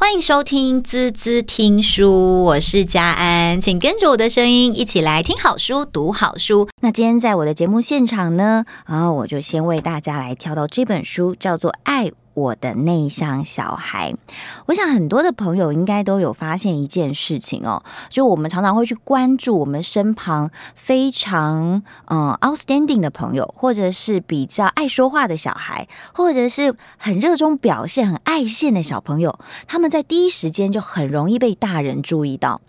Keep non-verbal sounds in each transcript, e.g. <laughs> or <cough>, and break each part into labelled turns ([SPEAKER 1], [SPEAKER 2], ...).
[SPEAKER 1] 欢迎收听滋滋听书，我是佳安，请跟着我的声音一起来听好书、读好书。那今天在我的节目现场呢，然后我就先为大家来挑到这本书，叫做《爱》。我的内向小孩，我想很多的朋友应该都有发现一件事情哦，就我们常常会去关注我们身旁非常嗯 outstanding 的朋友，或者是比较爱说话的小孩，或者是很热衷表现、很爱现的小朋友，他们在第一时间就很容易被大人注意到。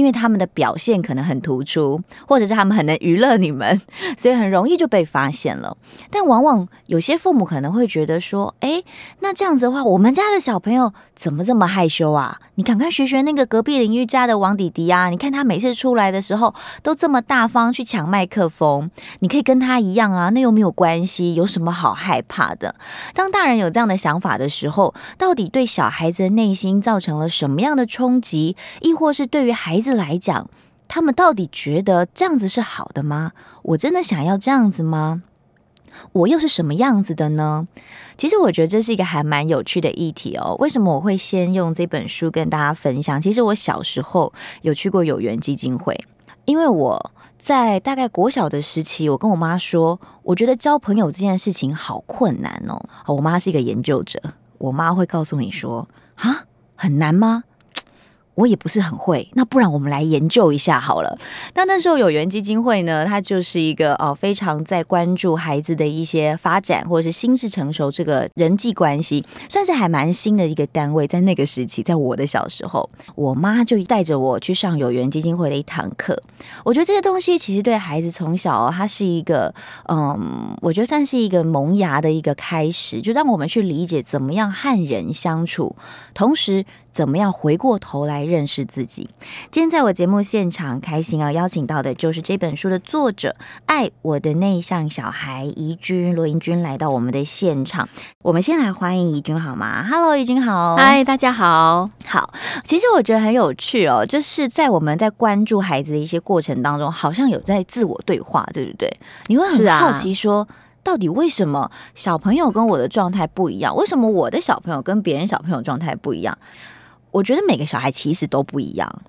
[SPEAKER 1] 因为他们的表现可能很突出，或者是他们很能娱乐你们，<laughs> 所以很容易就被发现了。但往往有些父母可能会觉得说：“诶，那这样子的话，我们家的小朋友怎么这么害羞啊？你赶快学学那个隔壁邻居家的王弟弟啊！你看他每次出来的时候都这么大方去抢麦克风，你可以跟他一样啊，那又没有关系，有什么好害怕的？”当大人有这样的想法的时候，到底对小孩子的内心造成了什么样的冲击？亦或是对于孩子来讲，他们到底觉得这样子是好的吗？我真的想要这样子吗？我又是什么样子的呢？其实我觉得这是一个还蛮有趣的议题哦。为什么我会先用这本书跟大家分享？其实我小时候有去过有缘基金会，因为我在大概国小的时期，我跟我妈说，我觉得交朋友这件事情好困难哦。我妈是一个研究者，我妈会告诉你说，啊，很难吗？我也不是很会，那不然我们来研究一下好了。那那时候有缘基金会呢，它就是一个哦非常在关注孩子的一些发展或者是心智成熟这个人际关系，算是还蛮新的一个单位。在那个时期，在我的小时候，我妈就带着我去上有缘基金会的一堂课。我觉得这个东西其实对孩子从小哦，它是一个嗯，我觉得算是一个萌芽的一个开始，就让我们去理解怎么样和人相处，同时。怎么样回过头来认识自己？今天在我节目现场，开心啊！邀请到的就是这本书的作者，爱我的内向小孩怡君罗怡君来到我们的现场。我们先来欢迎怡君好吗？Hello，怡君好。
[SPEAKER 2] 嗨，大家好。
[SPEAKER 1] 好，其实我觉得很有趣哦，就是在我们在关注孩子的一些过程当中，好像有在自我对话，对不对？你会很好奇说。到底为什么小朋友跟我的状态不一样？为什么我的小朋友跟别人小朋友状态不一样？我觉得每个小孩其实都不一样。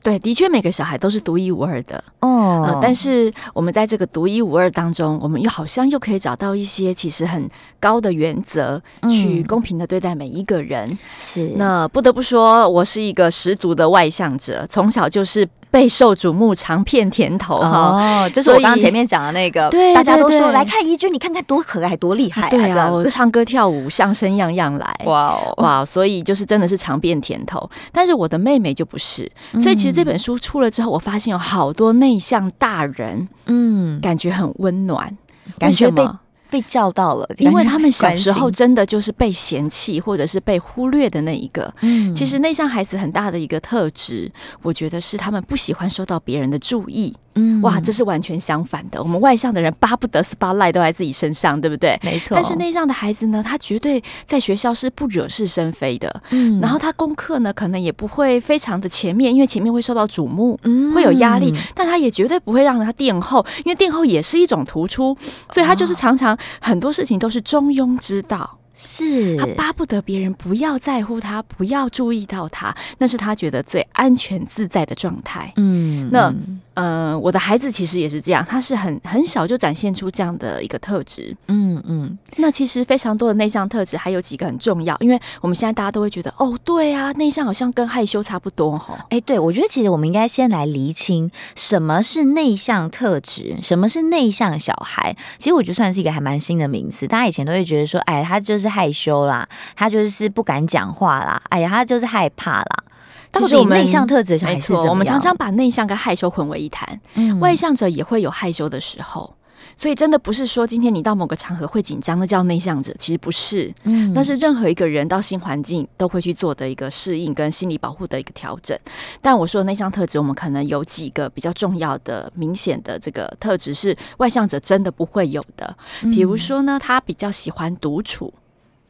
[SPEAKER 2] 对，的确每个小孩都是独一无二的。
[SPEAKER 1] 哦、
[SPEAKER 2] 呃，但是我们在这个独一无二当中，我们又好像又可以找到一些其实很高的原则，去公平的对待每一个人。
[SPEAKER 1] 是，
[SPEAKER 2] 那不得不说，我是一个十足的外向者，从小就是。备受瞩目，尝遍甜头
[SPEAKER 1] 哦，就是我刚刚前面讲的那个，
[SPEAKER 2] 对，
[SPEAKER 1] 大家都说来看怡君，你看看多可爱，多厉害啊！
[SPEAKER 2] 对啊，我唱歌跳舞，相声样样来，哇哦哇！所以就是真的是尝遍甜头。但是我的妹妹就不是，所以其实这本书出了之后，我发现有好多内向大人，嗯，感觉很温暖，
[SPEAKER 1] 感觉被。被叫到了，
[SPEAKER 2] 因为他们小时候真的就是被嫌弃或者是被忽略的那一个。嗯，其实内向孩子很大的一个特质，我觉得是他们不喜欢受到别人的注意。嗯，哇，这是完全相反的。我们外向的人巴不得 spotlight 都在自己身上，对不对？
[SPEAKER 1] 没错。
[SPEAKER 2] 但是内向的孩子呢，他绝对在学校是不惹是生非的。嗯，然后他功课呢，可能也不会非常的前面，因为前面会受到瞩目，嗯，会有压力。但他也绝对不会让他垫后，因为垫后也是一种突出，所以他就是常常很多事情都是中庸之道。
[SPEAKER 1] 是
[SPEAKER 2] 他巴不得别人不要在乎他，不要注意到他，那是他觉得最安全自在的状态。嗯，那。呃，我的孩子其实也是这样，他是很很小就展现出这样的一个特质。嗯嗯，那其实非常多的内向特质还有几个很重要，因为我们现在大家都会觉得，哦，对啊，内向好像跟害羞差不多哈。
[SPEAKER 1] 哎，对，我觉得其实我们应该先来厘清什么是内向特质，什么是内向小孩。其实我觉得算是一个还蛮新的名词，大家以前都会觉得说，哎，他就是害羞啦，他就是不敢讲话啦，哎呀，他就是害怕啦。其实我们内向特质没错，
[SPEAKER 2] 我们常常把内向跟害羞混为一谈。嗯，外向者也会有害羞的时候，所以真的不是说今天你到某个场合会紧张，那叫内向者，其实不是。嗯，那是任何一个人到新环境都会去做的一个适应跟心理保护的一个调整。但我说的内向特质，我们可能有几个比较重要的、明显的这个特质是外向者真的不会有的。比如说呢，他比较喜欢独处，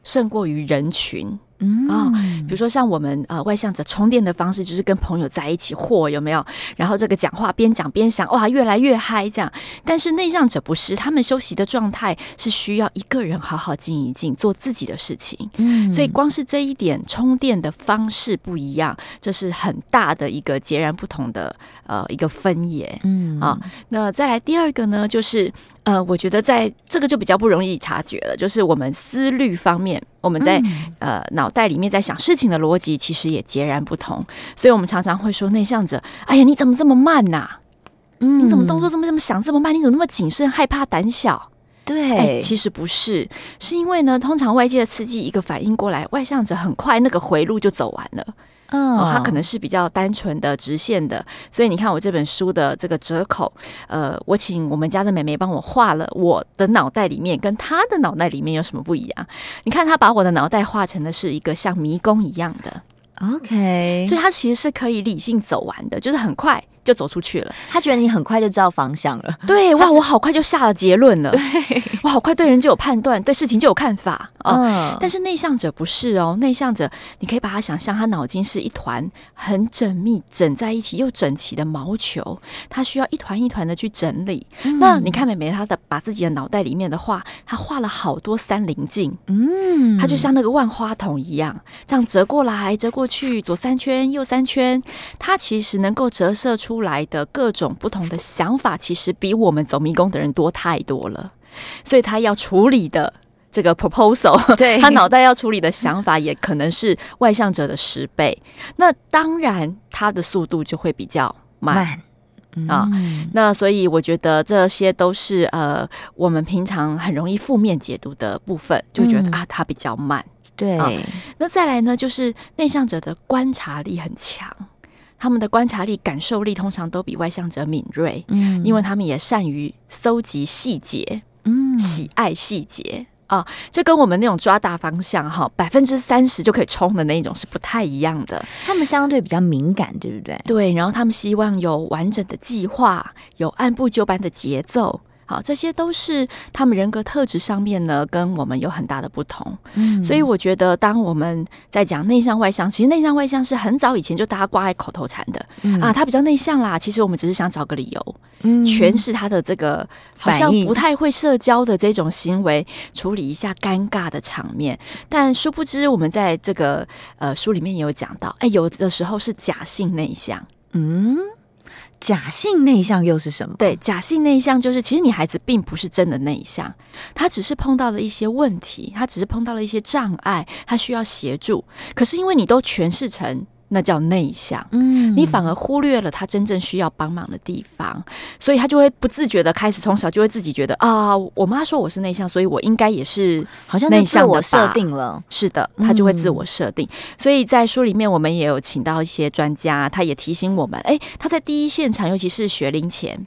[SPEAKER 2] 胜过于人群。嗯啊、哦，比如说像我们呃外向者充电的方式，就是跟朋友在一起或有没有？然后这个讲话边讲边想，哇，越来越嗨这样。但是内向者不是，他们休息的状态是需要一个人好好静一静，做自己的事情。嗯，所以光是这一点充电的方式不一样，这是很大的一个截然不同的呃一个分野。嗯啊，那再来第二个呢，就是。呃，我觉得在这个就比较不容易察觉了，就是我们思虑方面，我们在、嗯、呃脑袋里面在想事情的逻辑其实也截然不同，所以我们常常会说内向者，哎呀，你怎么这么慢呐、啊？嗯，你怎么动作这么这么想这么慢？你怎么那么谨慎、害怕、胆小？对、哎，其实不是，是因为呢，通常外界的刺激一个反应过来，外向者很快那个回路就走完了。嗯、哦，它可能是比较单纯的直线的，所以你看我这本书的这个折口，呃，我请我们家的妹妹帮我画了我的脑袋里面跟她的脑袋里面有什么不一样？你看她把我的脑袋画成的是一个像迷宫一样的，OK，所以它其实是可以理性走完的，就是很快。就走出去了，
[SPEAKER 1] 他觉得你很快就知道方向了。<laughs>
[SPEAKER 2] 对，哇，我好快就下了结论了。对，<laughs> 我好快对人就有判断，对事情就有看法啊。嗯，但是内向者不是哦，内向者你可以把他想象，他脑筋是一团很缜密、整在一起又整齐的毛球，他需要一团一团的去整理。嗯，那你看美美，她的把自己的脑袋里面的话，她画了好多三棱镜。嗯，她就像那个万花筒一样，这样折过来、折过去，左三圈、右三圈，它其实能够折射出。出来的各种不同的想法，其实比我们走迷宫的人多太多了。所以他要处理的这个 proposal，对 <laughs> 他脑袋要处理的想法，也可能是外向者的十倍。那当然，他的速度就会比较慢，慢啊。那所以我觉得这些都是呃，我们平常很容易负面解读的部分，就觉得、嗯、啊，他比较慢。对、啊，那再来呢，就是内向者的观察力很强。他们的观察力、感受力通常都比外向者敏锐，嗯，因为他们也善于搜集细节，嗯，喜爱细节啊，这跟我们那种抓大方向哈，百分之三十就可以冲的那一种是不太一样的。
[SPEAKER 1] 他们相对比较敏感，对不对？
[SPEAKER 2] 对，然后他们希望有完整的计划，有按部就班的节奏。好，这些都是他们人格特质上面呢，跟我们有很大的不同。嗯，所以我觉得，当我们在讲内向外向，其实内向外向是很早以前就大家挂在口头禅的。嗯啊，他比较内向啦，其实我们只是想找个理由，嗯，诠释他的这个好像不太会社交的这种行为，处理一下尴尬的场面。但殊不知，我们在这个呃书里面也有讲到，哎，有的时候是假性内向。嗯。
[SPEAKER 1] 假性内向又是什么？
[SPEAKER 2] 对，假性内向就是，其实你孩子并不是真的内向，他只是碰到了一些问题，他只是碰到了一些障碍，他需要协助。可是因为你都诠释成。那叫内向，嗯，你反而忽略了他真正需要帮忙的地方，所以他就会不自觉的开始从小就会自己觉得啊，我妈说我是内向，所以我应该也是好像内向的设定了，是的，他就会自我设定。所以在书里面，我们也有请到一些专家，他也提醒我们，哎，他在第一现场，尤其是学龄前，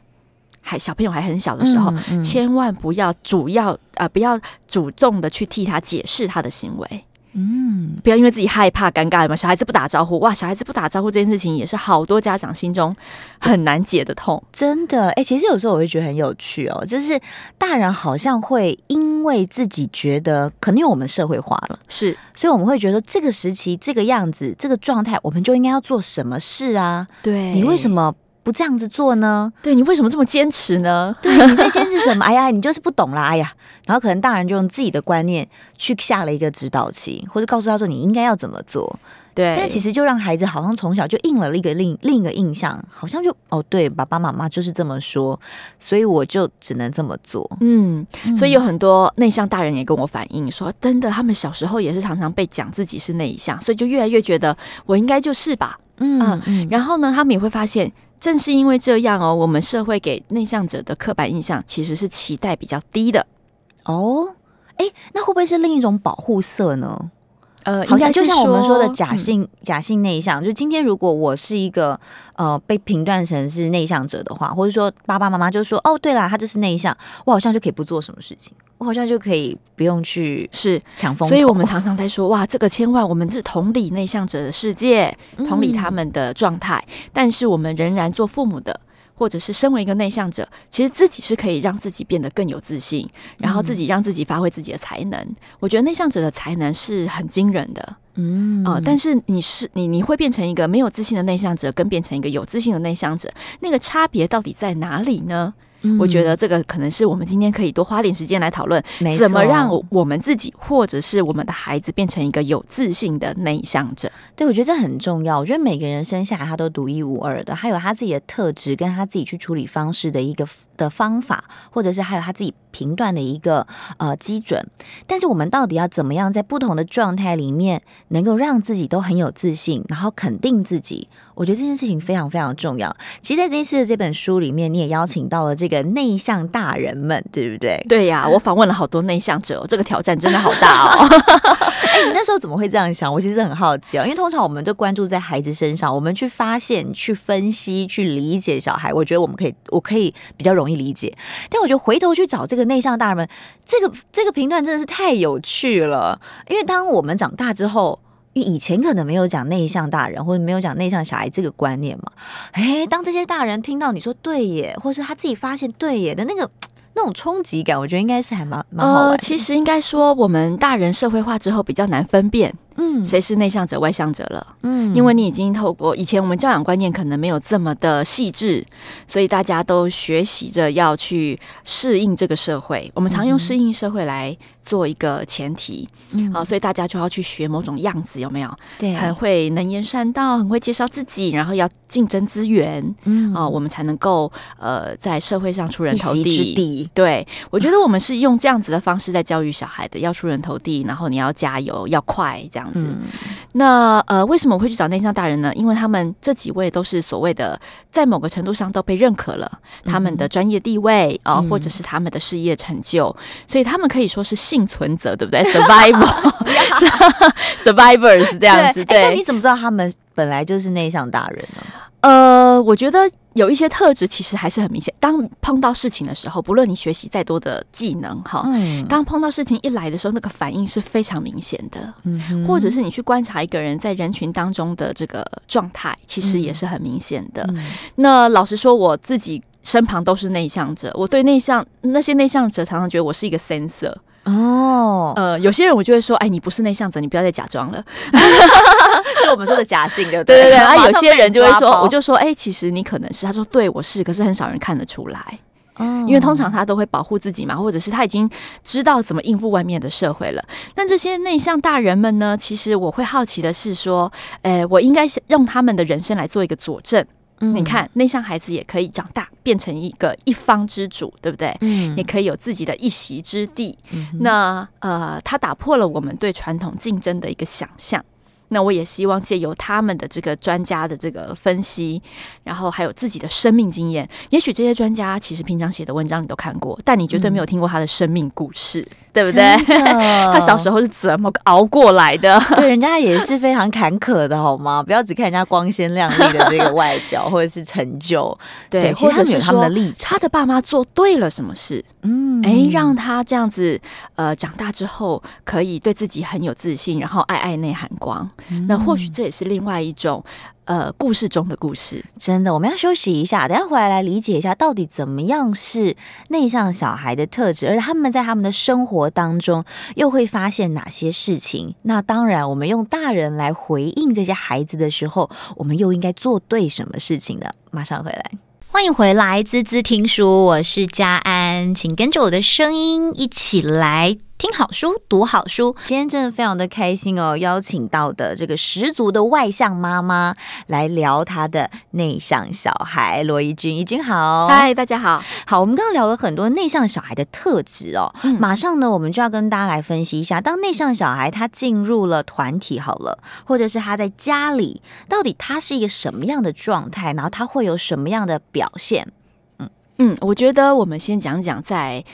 [SPEAKER 2] 还小朋友还很小的时候，千万不要主要啊，不要主动的去替他解释他的行为。嗯，不要因为自己害怕尴尬嘛，小孩子不打招呼，哇，小孩子不打招呼这件事情也是好多家长心中很难解的痛，
[SPEAKER 1] 真的。哎、欸，其实有时候我会觉得很有趣哦，就是大人好像会因为自己觉得，可能因为我们社会化了，
[SPEAKER 2] 是，
[SPEAKER 1] 所以我们会觉得这个时期这个样子这个状态，我们就应该要做什么事啊？对，你为什么？不这样子做呢？
[SPEAKER 2] 对，你为什么这么坚持呢？<laughs>
[SPEAKER 1] 对，你在坚持什么？哎呀，你就是不懂啦！哎呀，然后可能大人就用自己的观念去下了一个指导期，或者告诉他说你应该要怎么做。对，但其实就让孩子好像从小就印了一个另另一个印象，好像就哦，对，爸爸妈妈就是这么说，所以我就只能这么做。
[SPEAKER 2] 嗯，所以有很多内向大人也跟我反映说，真的，他们小时候也是常常被讲自己是内向，所以就越来越觉得我应该就是吧。嗯，嗯，然后呢，他们也会发现。正是因为这样哦，我们社会给内向者的刻板印象其实是期待比较低的哦。
[SPEAKER 1] 哎，那会不会是另一种保护色呢？呃，好像就像我们说的假性、嗯、假性内向，就今天如果我是一个呃被评断成是内向者的话，或者说爸爸妈妈就说哦，对啦，他就是内向，我好像就可以不做什么事情，我好像就可以不用去是抢风头。
[SPEAKER 2] 所以我们常常在说哇，这个千万我们是同理内向者的世界，同理他们的状态，嗯、但是我们仍然做父母的或者是身为一个内向者，其实自己是可以让自己变得更有自信，然后自己让自己发挥自己的才能。嗯、我觉得内向者的才能是很惊人的，嗯啊、呃，但是你是你你会变成一个没有自信的内向者，跟变成一个有自信的内向者，那个差别到底在哪里呢？我觉得这个可能是我们今天可以多花点时间来讨论，怎么让我们自己或者是我们的孩子变成一个有自信的内向者。
[SPEAKER 1] 对，我觉得这很重要。我觉得每个人生下来他都独一无二的，还有他自己的特质，跟他自己去处理方式的一个的方法，或者是还有他自己评断的一个呃基准。但是我们到底要怎么样在不同的状态里面，能够让自己都很有自信，然后肯定自己？我觉得这件事情非常非常重要。其实，在这一次的这本书里面，你也邀请到了这个内向大人们，对不对？
[SPEAKER 2] 对呀、啊，我访问了好多内向者，这个挑战真的好大哦。<laughs>
[SPEAKER 1] 哎，你那时候怎么会这样想？我其实很好奇哦，因为通常我们都关注在孩子身上，我们去发现、去分析、去理解小孩，我觉得我们可以，我可以比较容易理解。但我觉得回头去找这个内向大人们，这个这个评断真的是太有趣了。因为当我们长大之后。因为以前可能没有讲内向大人或者没有讲内向小孩这个观念嘛，诶，当这些大人听到你说对耶，或是他自己发现对耶的那个那种冲击感，我觉得应该是还蛮蛮好的。
[SPEAKER 2] 其实应该说，我们大人社会化之后比较难分辨。嗯，谁是内向者、外向者了？嗯，因为你已经透过以前我们教养观念可能没有这么的细致，所以大家都学习着要去适应这个社会。我们常用适应社会来做一个前提，嗯，啊，所以大家就要去学某种样子，有没有？对，很会能言善道，很会介绍自己，然后要竞争资源，嗯，啊，我们才能够呃在社会上出人头地。对，我觉得我们是用这样子的方式在教育小孩的，要出人头地，然后你要加油，要快，这样。这样子，嗯、那呃，为什么我会去找内向大人呢？因为他们这几位都是所谓的，在某个程度上都被认可了，他们的专业地位啊、或者是他们的事业成就，嗯、所以他们可以说是幸存者，对不对？Survival，survivors <laughs> <laughs> 这样子。对，
[SPEAKER 1] 那你怎么知道他们本来就是内向大人呢？
[SPEAKER 2] 呃，我觉得有一些特质其实还是很明显。当碰到事情的时候，不论你学习再多的技能，哈，嗯，当碰到事情一来的时候，那个反应是非常明显的。嗯，或者是你去观察一个人在人群当中的这个状态，其实也是很明显的。嗯，那老实说，我自己身旁都是内向者，我对内向那些内向者常常觉得我是一个 sensor。
[SPEAKER 1] 哦，
[SPEAKER 2] 呃，有些人我就会说，哎，你不是内向者，你不要再假装了，<laughs>
[SPEAKER 1] 就我们说的假性的，
[SPEAKER 2] 对对对。然后有些人就会说，我就说，哎，其实你可能是，他说，对，我是，可是很少人看得出来，嗯，因为通常他都会保护自己嘛，或者是他已经知道怎么应付外面的社会了。但这些内向大人们呢，其实我会好奇的是说，哎，我应该是用他们的人生来做一个佐证。你看，内向孩子也可以长大，变成一个一方之主，对不对？嗯，也可以有自己的一席之地。嗯，那呃，他打破了我们对传统竞争的一个想象。那我也希望借由他们的这个专家的这个分析，然后还有自己的生命经验，也许这些专家其实平常写的文章你都看过，但你绝对没有听过他的生命故事，嗯、对不对？<laughs> 他小时候是怎么熬过来的？<laughs>
[SPEAKER 1] 对，人家也是非常坎坷的，好吗？不要只看人家光鲜亮丽的这个外表 <laughs> 或者是成就，对，或者是他们的立场，
[SPEAKER 2] 他的爸妈做对了什么事？嗯，哎，让他这样子呃长大之后可以对自己很有自信，然后爱爱内涵光。那或许这也是另外一种，呃，故事中的故事。
[SPEAKER 1] 真的，我们要休息一下，等下回来来理解一下，到底怎么样是内向小孩的特质，而他们在他们的生活当中又会发现哪些事情？那当然，我们用大人来回应这些孩子的时候，我们又应该做对什么事情呢？<laughs> 马上回来，欢迎回来，滋滋听书，我是佳安，请跟着我的声音一起来。听好书，读好书。今天真的非常的开心哦，邀请到的这个十足的外向妈妈来聊她的内向小孩罗怡君。怡君好，
[SPEAKER 2] 嗨，大家好。
[SPEAKER 1] 好，我们刚刚聊了很多内向小孩的特质哦，嗯、马上呢，我们就要跟大家来分析一下，当内向小孩他进入了团体好了，或者是他在家里，到底他是一个什么样的状态，然后他会有什么样的表现？
[SPEAKER 2] 嗯嗯，我觉得我们先讲讲在。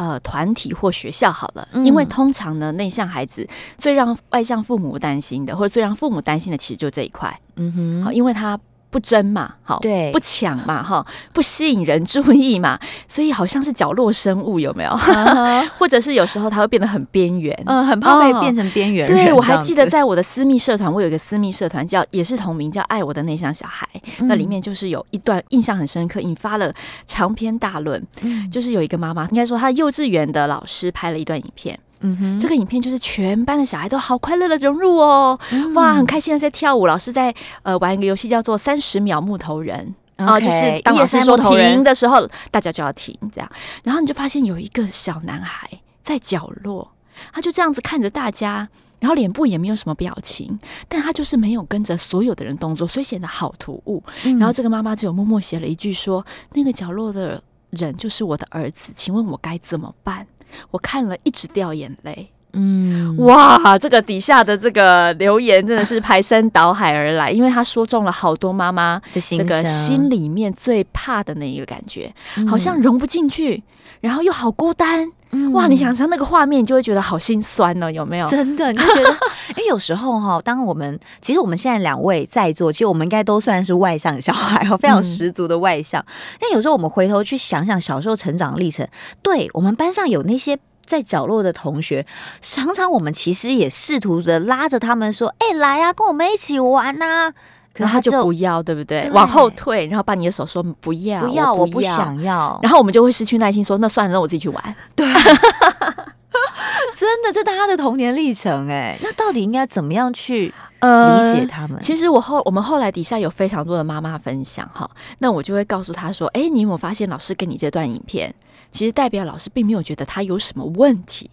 [SPEAKER 2] 呃，团体或学校好了，因为通常呢，内向孩子最让外向父母担心的，或者最让父母担心的，其实就这一块。嗯哼，好，因为他不争嘛，好，
[SPEAKER 1] 对，
[SPEAKER 2] 不抢嘛，哈，不吸引人注意嘛，所以好像是角落生物，有没有？<laughs> 或者是有时候他会变得很边缘，
[SPEAKER 1] 嗯，很怕被变成边缘人。
[SPEAKER 2] 对，我还记得在我的私密社团，我有一个私密社团叫也是同名叫“爱我的内向小孩”，那里面就是有一段印象很深刻，引发了长篇大论。就是有一个妈妈，应该说她幼稚园的老师拍了一段影片。嗯哼，这个影片就是全班的小孩都好快乐的融入哦，嗯、哇，很开心的在跳舞。老师在呃玩一个游戏叫做三十秒木头人啊 Okay,、呃，就是当老师说停的时候，大家就要停这样。然后你就发现有一个小男孩在角落，他就这样子看着大家，然后脸部也没有什么表情，但他就是没有跟着所有的人动作，所以显得好突兀。嗯、然后这个妈妈只有默默写了一句说：“那个角落的人就是我的儿子，请问我该怎么办？”我看了一直掉眼泪，嗯，哇，这个底下的这个留言真的是排山倒海而来，因为他说中了好多妈妈这个心里面最怕的那一个感觉，好像融不进去，然后又好孤单，哇，你想象那个画面，你就会觉得好心酸呢，有没有？
[SPEAKER 1] 真的，你就觉得，<laughs> 哎，有时候哈，当我们其实我们现在两位在座，其实我们应该都算是外向小孩哦，非常十足的外向。但有时候我们回头去想想小时候成长历程，对我们班上有那些。在角落的同学，常常我们其实也试图的拉着他们说：“哎、欸，来呀、啊，跟我们一起玩呐、啊！”
[SPEAKER 2] 可是他就不要，对不对？对往后退，然后把你的手说：“不要，
[SPEAKER 1] 不要，我不想要。”
[SPEAKER 2] 然后我们就会失去耐心，说：“那算了，那我自己去玩。”
[SPEAKER 1] 对，<laughs> 真的，这大家的童年历程哎。那到底应该怎么样去理解他们？呃、
[SPEAKER 2] 其实我后我们后来底下有非常多的妈妈分享哈，那我就会告诉他说：“哎，你有没有发现老师给你这段影片？”其实代表老师并没有觉得他有什么问题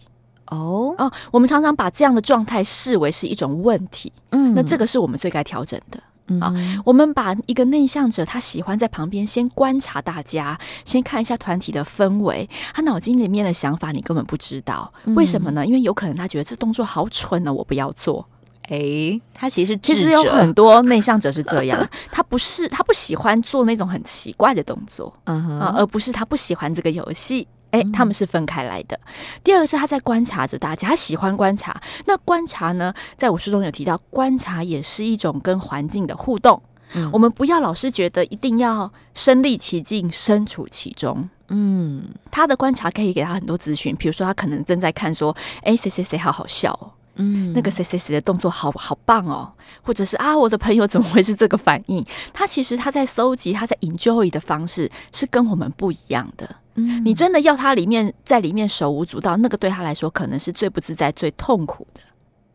[SPEAKER 2] 哦哦，我们常常把这样的状态视为是一种问题，嗯，那这个是我们最该调整的啊。我们把一个内向者，他喜欢在旁边先观察大家，先看一下团体的氛围，他脑筋里面的想法你根本不知道，为什么呢？因为有可能他觉得这动作好蠢呢，我不要做。
[SPEAKER 1] 诶，他其实
[SPEAKER 2] 其实有很多内向者是这样，<laughs> 他不是他不喜欢做那种很奇怪的动作，嗯哼，而不是他不喜欢这个游戏。诶，他们是分开来的。第二个是他在观察着大家，他喜欢观察。那观察呢，在我书中有提到，观察也是一种跟环境的互动。嗯，我们不要老是觉得一定要身历其境、身处其中。嗯，他的观察可以给他很多资讯，比如说他可能正在看说，诶，谁谁谁好好笑哦。嗯，那个谁谁谁的动作好好棒哦，或者是啊，我的朋友怎么会是这个反应？他其实他在搜集，他在 enjoy 的方式是跟我们不一样的。嗯，你真的要他里面在里面手舞足蹈，那个对他来说可能是最不自在、最痛苦的。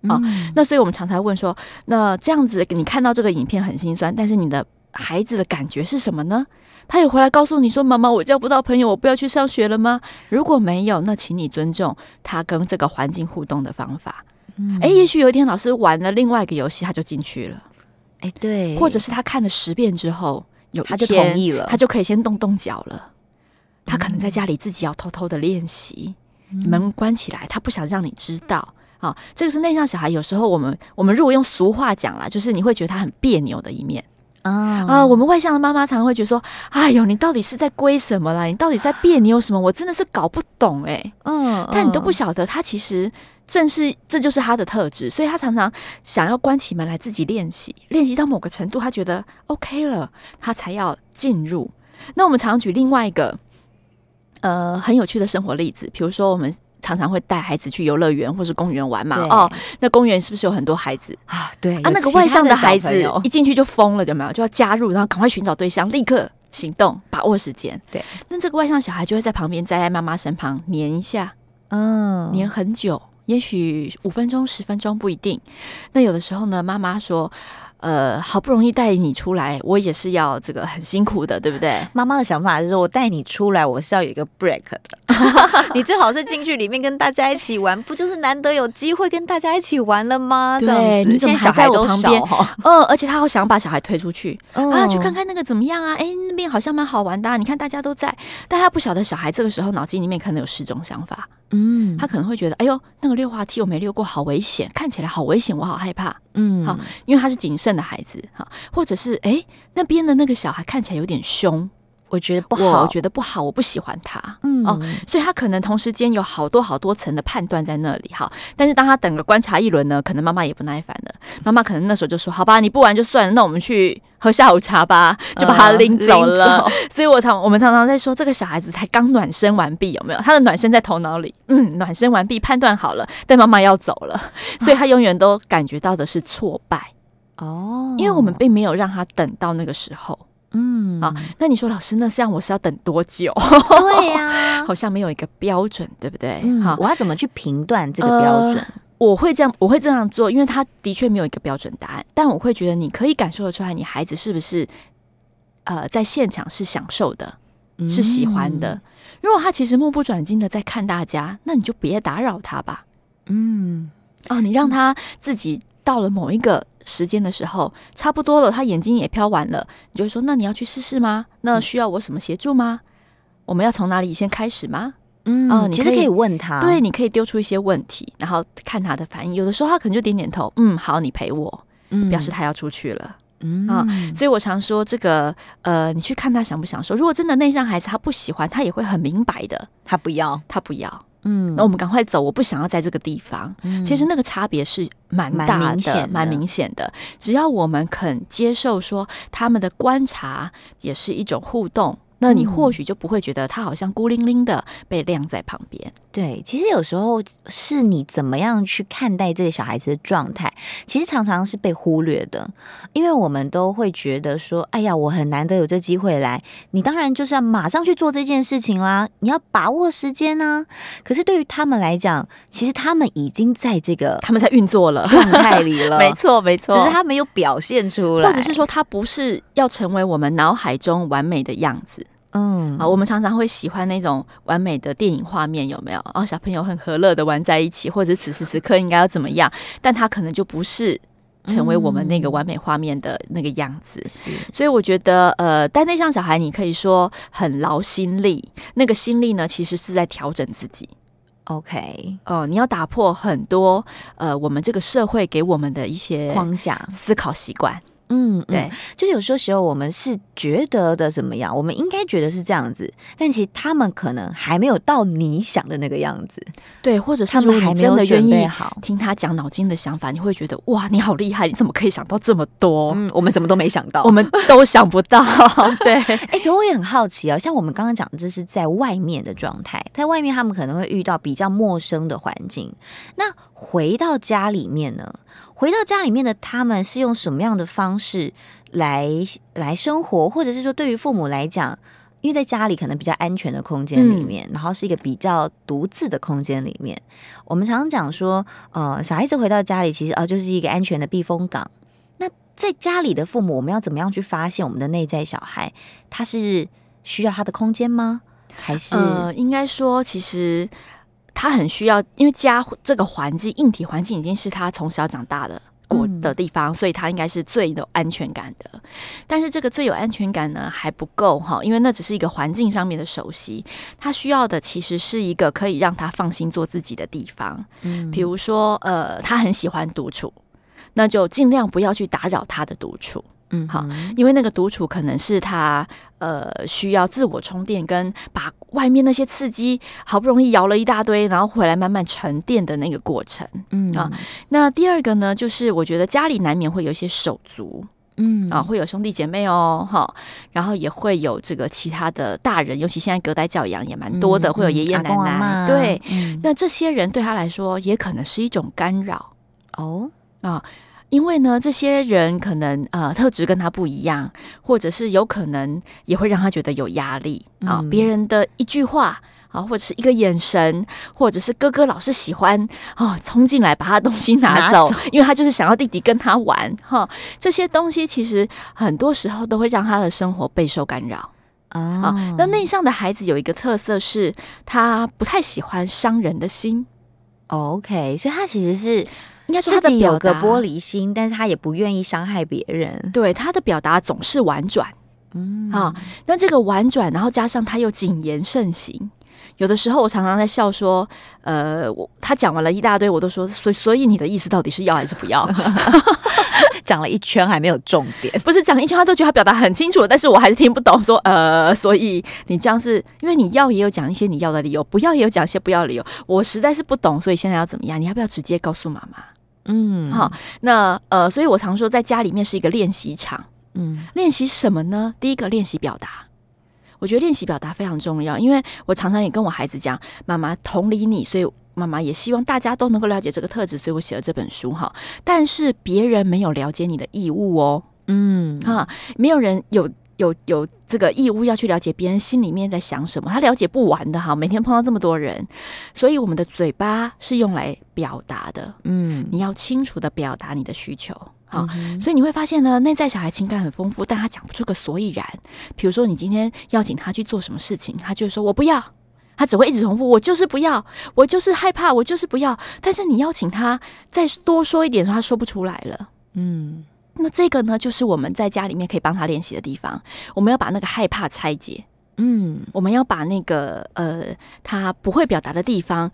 [SPEAKER 2] 啊，那所以我们常常问说，那这样子你看到这个影片很心酸，但是你的孩子的感觉是什么呢？他有回来告诉你说：“妈妈，我交不到朋友，我不要去上学了吗？”如果没有，那请你尊重他跟这个环境互动的方法。哎，也许有一天老师玩了另外一个游戏，他就进去了。
[SPEAKER 1] 哎，对，
[SPEAKER 2] 或者是他看了十遍之后，有
[SPEAKER 1] 他就同意了，
[SPEAKER 2] 他就可以先动动脚了。他可能在家里自己要偷偷的练习，嗯、门关起来，他不想让你知道。啊，这个是内向小孩。有时候我们我们如果用俗话讲啦，就是你会觉得他很别扭的一面。啊啊！我们外向的妈妈常常会觉得说：“哎呦，你到底是在归什么啦？你到底在别扭什么？我真的是搞不懂哎。”嗯，但你都不晓得，他其实正是这就是他的特质，所以他常常想要关起门来自己练习，练习到某个程度，他觉得 OK 了，他才要进入。那我们常常举另外一个呃很有趣的生活例子，比如说我们。常常会带孩子去游乐园或是公园玩嘛？哦，那公园是不是有很多孩子啊？
[SPEAKER 1] 对
[SPEAKER 2] 啊，那个外向的孩子一进去就疯了，有没有？就要加入，然后赶快寻找对象，立刻行动，把握时间。对，那这个外向小孩就会在旁边，在妈妈身旁黏一下，嗯，黏很久，也许五分钟、十分钟不一定。那有的时候呢，妈妈说。呃，好不容易带你出来，我也是要这个很辛苦的，对不对？
[SPEAKER 1] 妈妈的想法是说，我带你出来，我是要有一个 break 的。<laughs> 你最好是进去里面跟大家一起玩，不就是难得有机会跟大家一起玩了吗？<laughs>
[SPEAKER 2] 对，你怎么还在我旁边？嗯，而且他好想把小孩推出去、嗯、啊，去看看那个怎么样啊？哎，那边好像蛮好玩的、啊，你看大家都在，但他不晓得小孩这个时候脑筋里面可能有十种想法。嗯，他可能会觉得，哎呦，那个溜滑梯我没溜过，好危险，看起来好危险，我好害怕。嗯，好，因为他是谨慎的孩子，哈，或者是，哎，那边的那个小孩看起来有点凶，
[SPEAKER 1] 我觉得不好，
[SPEAKER 2] 我觉得不好，我不喜欢他，嗯哦，所以他可能同时间有好多好多层的判断在那里，哈。但是当他等个观察一轮呢，可能妈妈也不耐烦了，妈妈可能那时候就说：“好吧，你不玩就算了，那我们去喝下午茶吧。”就把他拎走了。呃、所以我常我们常常在说，这个小孩子才刚暖身完毕，有没有？他的暖身在头脑里，嗯，暖身完毕，判断好了，但妈妈要走了，所以他永远都感觉到的是挫败哦，因为我们并没有让他等到那个时候。嗯啊，那你说老师，那这样我是要等多久？
[SPEAKER 1] 对呀、啊，<laughs>
[SPEAKER 2] 好像没有一个标准，对不对？好、
[SPEAKER 1] 嗯，我要怎么去评断这个标准、呃？
[SPEAKER 2] 我会这样，我会这样做，因为他的确没有一个标准答案。但我会觉得你可以感受得出来，你孩子是不是呃在现场是享受的，是喜欢的。嗯、如果他其实目不转睛的在看大家，那你就别打扰他吧。嗯，哦，你让他自己到了某一个。时间的时候差不多了，他眼睛也飘完了，你就会说：“那你要去试试吗？那需要我什么协助吗？我们要从哪里先开始吗？”
[SPEAKER 1] 嗯，哦，你其实可以问他，
[SPEAKER 2] 对，你可以丢出一些问题，然后看他的反应。有的时候他可能就点点头，嗯，好，你陪我，嗯，表示他要出去了，嗯啊，所以我常说这个，呃，你去看他想不想说。如果真的内向孩子他不喜欢，他也会很明白的，
[SPEAKER 1] 他不要，
[SPEAKER 2] 他不要。嗯，那我们赶快走，我不想要在这个地方。嗯，其实那个差别是蛮大的，蛮明显的，蛮明显的。只要我们肯接受，说他们的观察也是一种互动。那你或许就不会觉得他好像孤零零的被晾在旁边。
[SPEAKER 1] 对，其实有时候是你怎么样去看待这个小孩子的状态，其实常常是被忽略的。因为我们都会觉得说，哎呀，我很难得有这机会来，你当然就是要马上去做这件事情啦，你要把握时间呢。可是对于他们来讲，其实他们已经在这个
[SPEAKER 2] 他们在运作了
[SPEAKER 1] 状态里了。<laughs>
[SPEAKER 2] 没错，没错，
[SPEAKER 1] 只是他没有表现出来，
[SPEAKER 2] 或者是说他不是要成为我们脑海中完美的样子。嗯啊，我们常常会喜欢那种完美的电影画面，有没有？哦，小朋友很和乐的玩在一起，或者此时此刻应该要怎么样？但他可能就不是成为我们那个完美画面的那个样子。嗯、所以我觉得，呃，但内向小孩，你可以说很劳心力，那个心力呢，其实是在调整自己。
[SPEAKER 1] OK，
[SPEAKER 2] 哦、呃，你要打破很多呃，我们这个社会给我们的一些
[SPEAKER 1] 框架、
[SPEAKER 2] 思考习惯。
[SPEAKER 1] 嗯，对，就是有时候时候我们是觉得的怎么样，我们应该觉得是这样子，但其实他们可能还没有到你想的那个样子，
[SPEAKER 2] 对，或者是如果你真的愿意听他讲脑筋的想法，你会觉得哇，你好厉害，你怎么可以想到这么多？
[SPEAKER 1] 嗯，我们怎么都没想到，
[SPEAKER 2] 我们都想不到。<laughs> <laughs> 对，
[SPEAKER 1] 哎，可我也很好奇啊、哦，像我们刚刚讲的，这是在外面的状态，在外面他们可能会遇到比较陌生的环境，那回到家里面呢？回到家里面的他们是用什么样的方式来来生活，或者是说对于父母来讲，因为在家里可能比较安全的空间里面，嗯、然后是一个比较独自的空间里面，我们常常讲说，呃，小孩子回到家里其实啊、呃、就是一个安全的避风港。那在家里的父母，我们要怎么样去发现我们的内在小孩？他是需要他的空间吗？还是
[SPEAKER 2] 呃，应该说其实。他很需要，因为家这个环境，硬体环境已经是他从小长大的过的地方，嗯、所以他应该是最有安全感的。但是这个最有安全感呢还不够哈，因为那只是一个环境上面的熟悉。他需要的其实是一个可以让他放心做自己的地方。嗯，比如说呃，他很喜欢独处，那就尽量不要去打扰他的独处。嗯，好，因为那个独处可能是他呃需要自我充电，跟把外面那些刺激好不容易摇了一大堆，然后回来慢慢沉淀的那个过程。嗯。啊，那第二个呢，就是我觉得家里难免会有一些手足，嗯。啊，会有兄弟姐妹哦，哈，然后也会有这个其他的大人，尤其现在隔代教养也蛮多的，嗯、会有爷爷奶奶，对，嗯、那这些人对他来说也可能是一种干扰。哦。啊。因为呢，这些人可能呃特质跟他不一样，或者是有可能也会让他觉得有压力啊。嗯、别人的一句话啊，或者是一个眼神，或者是哥哥老是喜欢哦冲进来把他的东西拿走，<laughs> 拿走因为他就是想要弟弟跟他玩哈、啊。这些东西其实很多时候都会让他的生活备受干扰、哦、啊。那内向的孩子有一个特色是，他不太喜欢伤人的心。
[SPEAKER 1] OK，所以他其实是。应该说他的有个玻璃心，但是他也不愿意伤害别人。
[SPEAKER 2] 对，他的表达总是婉转，嗯啊，那这个婉转，然后加上他又谨言慎行，有的时候我常常在笑说，呃，我他讲完了一大堆，我都说，所以所以你的意思到底是要还是不要？<laughs>
[SPEAKER 1] 讲了一圈还没有重点，
[SPEAKER 2] 不是讲一圈他都觉得他表达很清楚，但是我还是听不懂。说呃，所以你这样是因为你要也有讲一些你要的理由，不要也有讲一些不要的理由，我实在是不懂，所以现在要怎么样？你要不要直接告诉妈妈？嗯，好，那呃，所以我常说在家里面是一个练习场，嗯，练习什么呢？第一个练习表达。我觉得练习表达非常重要，因为我常常也跟我孩子讲，妈妈同理你，所以妈妈也希望大家都能够了解这个特质，所以我写了这本书哈。但是别人没有了解你的义务哦，嗯，哈，没有人有有有这个义务要去了解别人心里面在想什么，他了解不完的哈。每天碰到这么多人，所以我们的嘴巴是用来表达的，嗯，你要清楚的表达你的需求。好，所以你会发现呢，内在小孩情感很丰富，但他讲不出个所以然。比如说，你今天邀请他去做什么事情，他就说我不要，他只会一直重复，我就是不要，我就是害怕，我就是不要。但是你邀请他再多说一点，说他说不出来了。嗯，那这个呢，就是我们在家里面可以帮他练习的地方。我们要把那个害怕拆解，嗯，我们要把那个呃他不会表达的地方。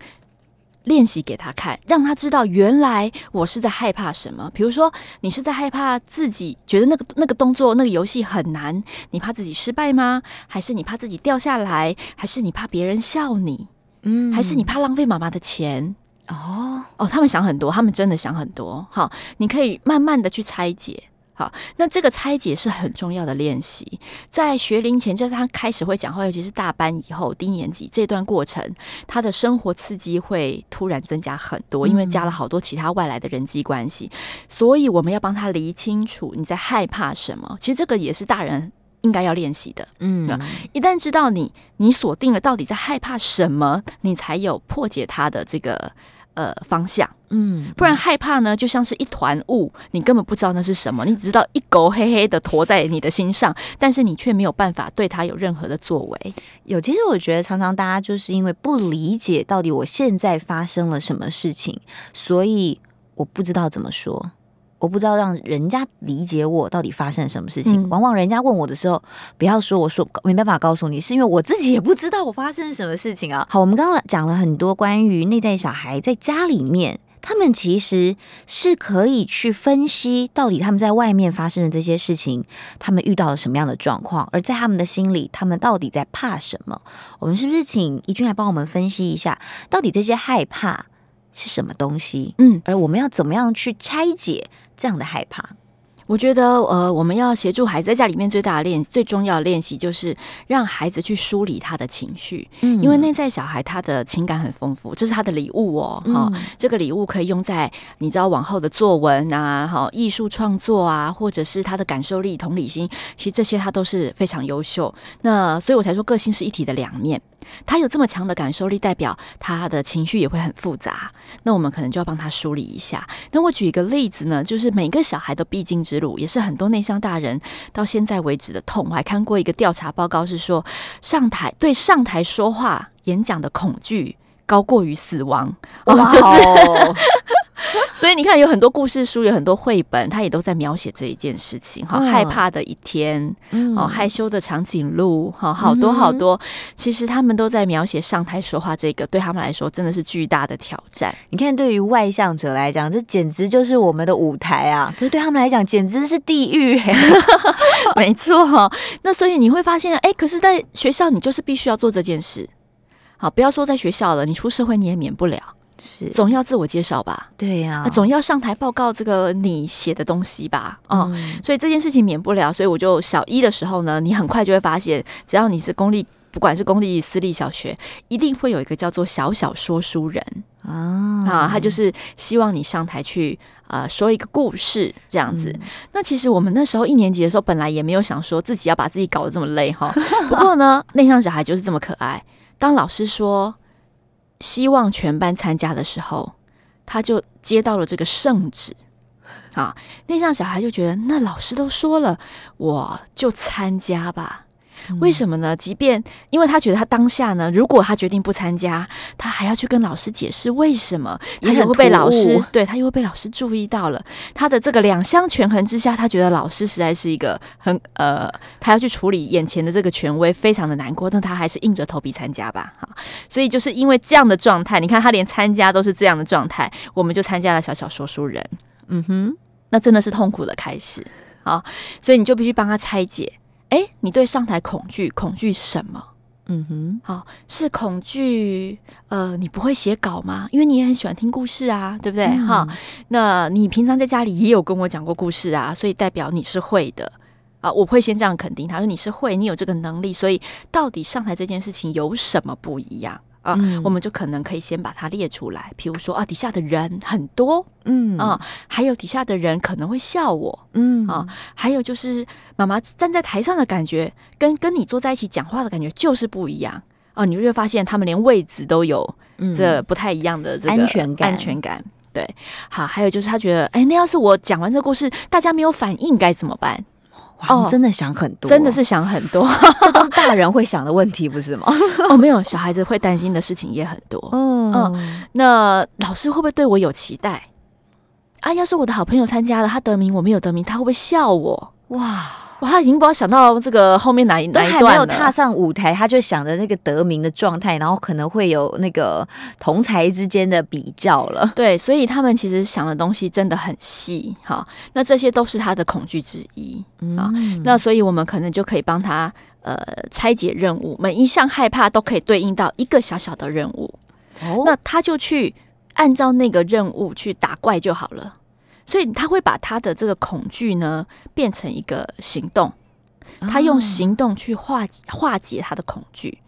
[SPEAKER 2] 练习给他看，让他知道原来我是在害怕什么。比如说，你是在害怕自己觉得那个那个动作、那个游戏很难，你怕自己失败吗？还是你怕自己掉下来？还是你怕别人笑你？嗯，还是你怕浪费妈妈的钱？哦哦，他们想很多，他们真的想很多。好，你可以慢慢的去拆解。好，那这个拆解是很重要的练习，在学龄前，就是他开始会讲话，尤其是大班以后低年级这段过程，他的生活刺激会突然增加很多，因为加了好多其他外来的人际关系，嗯、所以我们要帮他理清楚你在害怕什么。其实这个也是大人应该要练习的。嗯，一旦知道你你锁定了到底在害怕什么，你才有破解他的这个。呃，方向，嗯，不然害怕呢，就像是一团雾，你根本不知道那是什么，你只知道一狗黑黑的驮在你的心上，但是你却没有办法对它有任何的作为。
[SPEAKER 1] 有，其实我觉得常常大家就是因为不理解到底我现在发生了什么事情，所以我不知道怎么说。我不知道让人家理解我到底发生了什么事情。嗯、往往人家问我的时候，不要说我说没办法告诉你，是因为我自己也不知道我发生了什么事情啊。好，我们刚刚讲了很多关于内在小孩在家里面，他们其实是可以去分析到底他们在外面发生的这些事情，他们遇到了什么样的状况，而在他们的心里，他们到底在怕什么？我们是不是请怡君来帮我们分析一下，到底这些害怕是什么东西？嗯，而我们要怎么样去拆解？这样的害怕，
[SPEAKER 2] 我觉得，呃，我们要协助孩子在家里面最大的练习，最重要的练习就是让孩子去梳理他的情绪。嗯，因为内在小孩他的情感很丰富，这是他的礼物哦。哈、嗯，这个礼物可以用在你知道往后的作文啊，好艺术创作啊，或者是他的感受力、同理心，其实这些他都是非常优秀。那所以我才说，个性是一体的两面。他有这么强的感受力，代表他的情绪也会很复杂。那我们可能就要帮他梳理一下。那我举一个例子呢，就是每个小孩的必经之路，也是很多内向大人到现在为止的痛。我还看过一个调查报告，是说上台对上台说话演讲的恐惧高过于死亡。哦，就是。<laughs> 所以你看，有很多故事书，有很多绘本，他也都在描写这一件事情哈。害怕的一天，哦，害羞的长颈鹿，哈，好多好多。其实他们都在描写上台说话这个，对他们来说真的是巨大的挑战。
[SPEAKER 1] 你看，对于外向者来讲，这简直就是我们的舞台啊！<laughs> 可是对他们来讲，简直是地
[SPEAKER 2] 狱。<laughs> 没错。那所以你会发现，哎，可是在学校，你就是必须要做这件事。好，不要说在学校了，你出社会你也免不了。是，总要自我介绍吧？
[SPEAKER 1] 对呀、啊，
[SPEAKER 2] 总要上台报告这个你写的东西吧？哦、嗯，所以这件事情免不了。所以我就小一的时候呢，你很快就会发现，只要你是公立，不管是公立私立小学，一定会有一个叫做小小说书人啊，啊，他就是希望你上台去啊、呃、说一个故事这样子。嗯、那其实我们那时候一年级的时候，本来也没有想说自己要把自己搞得这么累哈。不过呢，内向小孩就是这么可爱。当老师说。希望全班参加的时候，他就接到了这个圣旨啊。内向小孩就觉得，那老师都说了，我就参加吧。为什么呢？即便因为他觉得他当下呢，如果他决定不参加，他还要去跟老师解释为什么，他又会被老师对他又会被老师注意到了。他的这个两相权衡之下，他觉得老师实在是一个很呃，他要去处理眼前的这个权威，非常的难过。但他还是硬着头皮参加吧，哈。所以就是因为这样的状态，你看他连参加都是这样的状态，我们就参加了小小说书人。嗯哼，那真的是痛苦的开始好！所以你就必须帮他拆解。哎，你对上台恐惧，恐惧什么？嗯哼，好，是恐惧呃，你不会写稿吗？因为你也很喜欢听故事啊，对不对？哈、嗯，那你平常在家里也有跟我讲过故事啊，所以代表你是会的啊。我会先这样肯定他，说你是会，你有这个能力，所以到底上台这件事情有什么不一样？啊，嗯、我们就可能可以先把它列出来，比如说啊，底下的人很多，嗯。啊，还有底下的人可能会笑我，嗯。啊，还有就是妈妈站在台上的感觉，跟跟你坐在一起讲话的感觉就是不一样。啊，你就会发现他们连位置都有这不太一样的这个安全感，安全感，对，好，还有就是他觉得，哎，那要是我讲完这个故事，大家没有反应该怎么办？
[SPEAKER 1] 哦，真的想很多，
[SPEAKER 2] 真的是想很多，<laughs>
[SPEAKER 1] 这都是大人会想的问题，不是吗？<laughs>
[SPEAKER 2] 哦，没有，小孩子会担心的事情也很多。嗯嗯，那老师会不会对我有期待？啊，要是我的好朋友参加了，他得名，我没有得名，他会不会笑我？哇！哇，他已经不知道想到这个后面哪一哪一段了。还没有
[SPEAKER 1] 踏上舞台，他就想着那个得名的状态，然后可能会有那个同才之间的比较了。
[SPEAKER 2] 对，所以他们其实想的东西真的很细。哈，那这些都是他的恐惧之一啊。嗯、那所以我们可能就可以帮他呃拆解任务，每一项害怕都可以对应到一个小小的任务。哦，那他就去按照那个任务去打怪就好了。所以他会把他的这个恐惧呢变成一个行动，他用行动去化化解他的恐惧。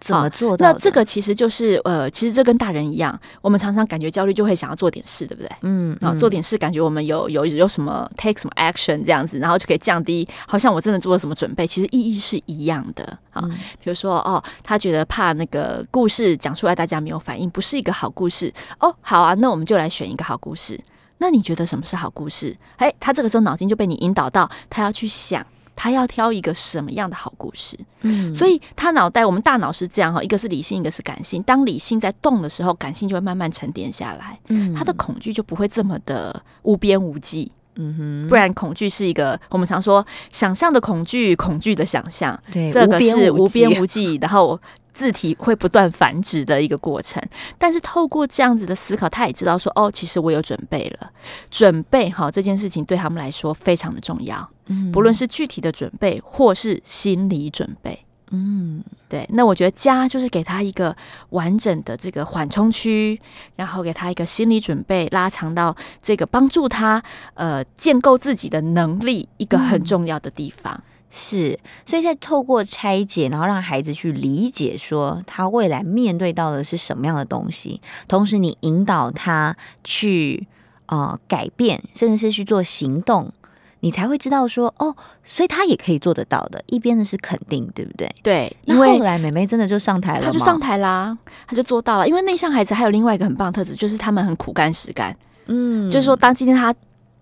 [SPEAKER 1] 怎么做到？
[SPEAKER 2] 那这个其实就是呃，其实这跟大人一样，我们常常感觉焦虑就会想要做点事，对不对？嗯，然后做点事，感觉我们有有有什么 take 什么 action 这样子，然后就可以降低，好像我真的做了什么准备，其实意义是一样的啊。比如说哦，他觉得怕那个故事讲出来大家没有反应，不是一个好故事哦。好啊，那我们就来选一个好故事。那你觉得什么是好故事？哎，他这个时候脑筋就被你引导到，他要去想，他要挑一个什么样的好故事。嗯，所以他脑袋，我们大脑是这样哈，一个是理性，一个是感性。当理性在动的时候，感性就会慢慢沉淀下来。嗯，他的恐惧就不会这么的无边无际。嗯哼，不然恐惧是一个我们常说想象的恐惧，恐惧的想象。对，这个是无边无际，然后。字体会不断繁殖的一个过程，但是透过这样子的思考，他也知道说，哦，其实我有准备了，准备好这件事情对他们来说非常的重要，嗯，不论是具体的准备或是心理准备，嗯，对。那我觉得家就是给他一个完整的这个缓冲区，然后给他一个心理准备，拉长到这个帮助他呃建构自己的能力一个很重要的地方。嗯
[SPEAKER 1] 是，所以在透过拆解，然后让孩子去理解，说他未来面对到的是什么样的东西，同时你引导他去呃改变，甚至是去做行动，你才会知道说哦，所以他也可以做得到的。一边的是肯定，对不对？
[SPEAKER 2] 对，
[SPEAKER 1] 因为后来妹妹真的就上台了，
[SPEAKER 2] 她就上台啦，她就做到了。因为内向孩子还有另外一个很棒的特质，就是他们很苦干实干。嗯，就是说，当今天他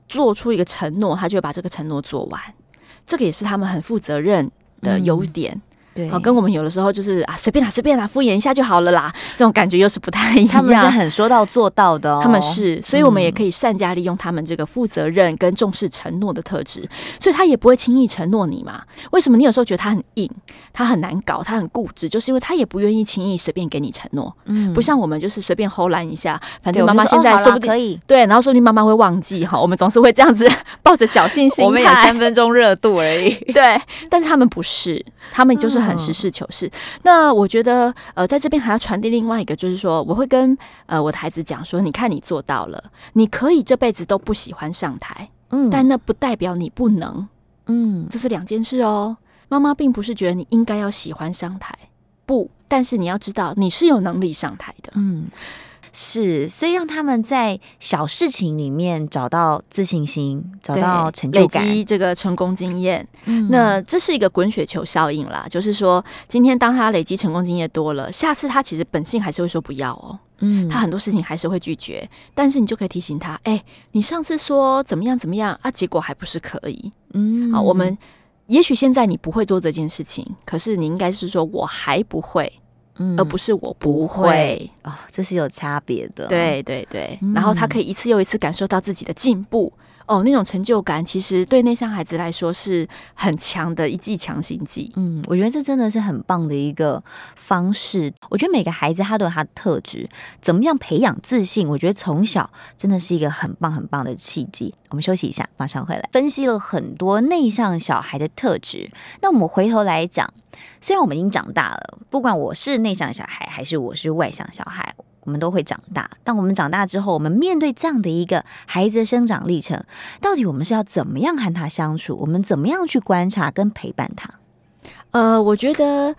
[SPEAKER 2] 做出一个承诺，他就会把这个承诺做完。这个也是他们很负责任的优点。嗯对，好，跟我们有的时候就是啊，随便啦，随便啦，敷衍一下就好了啦，这种感觉又是不太一样。
[SPEAKER 1] 他们是很说到做到的哦，
[SPEAKER 2] 他们是，所以我们也可以善加利用他们这个负责任跟重视承诺的特质，所以他也不会轻易承诺你嘛。为什么你有时候觉得他很硬，他很难搞，他很固执，就是因为他也不愿意轻易随便给你承诺。嗯，不像我们就是随便唬烂一下，反正妈妈现在说不定、哦、可以，对，然后说不定妈妈会忘记哈，我们总是会这样子抱着侥幸心态，<laughs>
[SPEAKER 1] 我们也三分钟热度而已。<laughs>
[SPEAKER 2] 对，但是他们不是，他们就是很实事求是。那我觉得，呃，在这边还要传递另外一个，就是说，我会跟呃我的孩子讲说，你看你做到了，你可以这辈子都不喜欢上台，嗯，但那不代表你不能，嗯，这是两件事哦。妈妈并不是觉得你应该要喜欢上台，不，但是你要知道你是有能力上台的，嗯。
[SPEAKER 1] 是，所以让他们在小事情里面找到自信心，找到成就感，
[SPEAKER 2] 累积这个成功经验。嗯，那这是一个滚雪球效应啦，就是说，今天当他累积成功经验多了，下次他其实本性还是会说不要哦。嗯，他很多事情还是会拒绝，但是你就可以提醒他，哎，你上次说怎么样怎么样啊，结果还不是可以。嗯，好，我们也许现在你不会做这件事情，可是你应该是说我还不会。嗯，而不是我不会
[SPEAKER 1] 啊、哦，这是有差别的。
[SPEAKER 2] 对对对，嗯、然后他可以一次又一次感受到自己的进步哦，那种成就感，其实对内向孩子来说是很强的一剂强心剂。
[SPEAKER 1] 嗯，我觉得这真的是很棒的一个方式。我觉得每个孩子他都有他的特质，怎么样培养自信？我觉得从小真的是一个很棒很棒的契机。我们休息一下，马上回来。分析了很多内向小孩的特质，那我们回头来讲。虽然我们已经长大了，不管我是内向小孩还是我是外向小孩，我们都会长大。当我们长大之后，我们面对这样的一个孩子的生长历程，到底我们是要怎么样和他相处？我们怎么样去观察跟陪伴他？
[SPEAKER 2] 呃，我觉得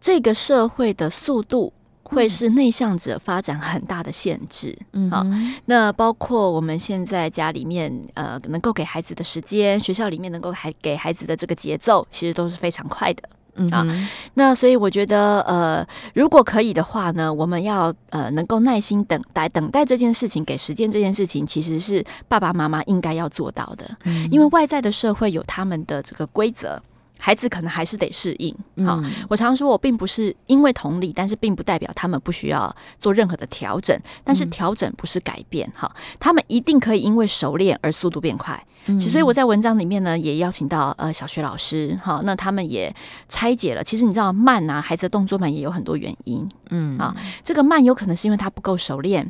[SPEAKER 2] 这个社会的速度会是内向者发展很大的限制。嗯，好，那包括我们现在家里面呃能够给孩子的时间，学校里面能够还给孩子的这个节奏，其实都是非常快的。嗯啊，那所以我觉得，呃，如果可以的话呢，我们要呃能够耐心等待，等待这件事情，给时间这件事情，其实是爸爸妈妈应该要做到的。嗯，因为外在的社会有他们的这个规则。孩子可能还是得适应。好，我常说，我并不是因为同理，但是并不代表他们不需要做任何的调整。但是调整不是改变，哈，他们一定可以因为熟练而速度变快。所以我在文章里面呢，也邀请到呃小学老师，哈，那他们也拆解了。其实你知道慢啊，孩子的动作慢也有很多原因。嗯啊，这个慢有可能是因为他不够熟练。